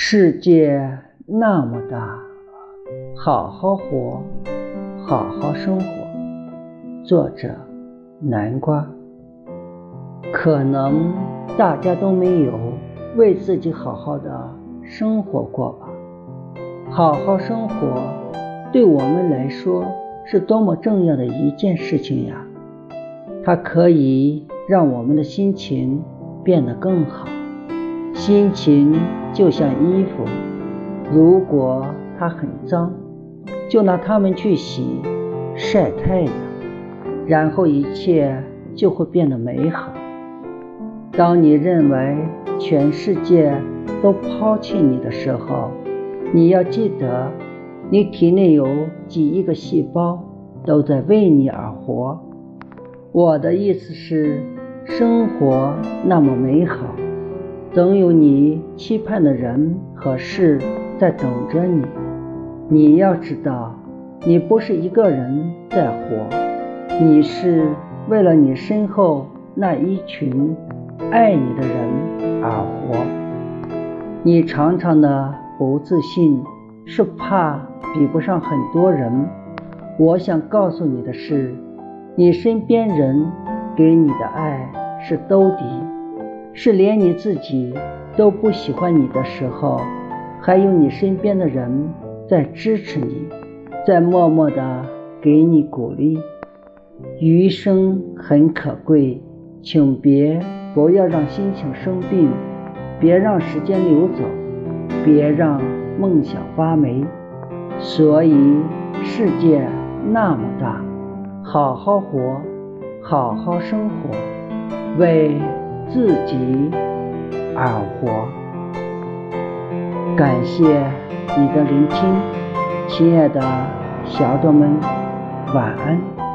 世界那么大，好好活，好好生活。作者：南瓜。可能大家都没有为自己好好的生活过吧？好好生活，对我们来说是多么重要的一件事情呀！它可以让我们的心情变得更好。心情就像衣服，如果它很脏，就拿它们去洗、晒太阳，然后一切就会变得美好。当你认为全世界都抛弃你的时候，你要记得，你体内有几亿个细胞都在为你而活。我的意思是，生活那么美好。总有你期盼的人和事在等着你。你要知道，你不是一个人在活，你是为了你身后那一群爱你的人而活。你常常的不自信，是怕比不上很多人。我想告诉你的是，你身边人给你的爱是兜底。是连你自己都不喜欢你的时候，还有你身边的人在支持你，在默默的给你鼓励。余生很可贵，请别不要让心情生病，别让时间流走，别让梦想发霉。所以世界那么大，好好活，好好生活，为。自己而活。感谢你的聆听，亲爱的小朵们，晚安。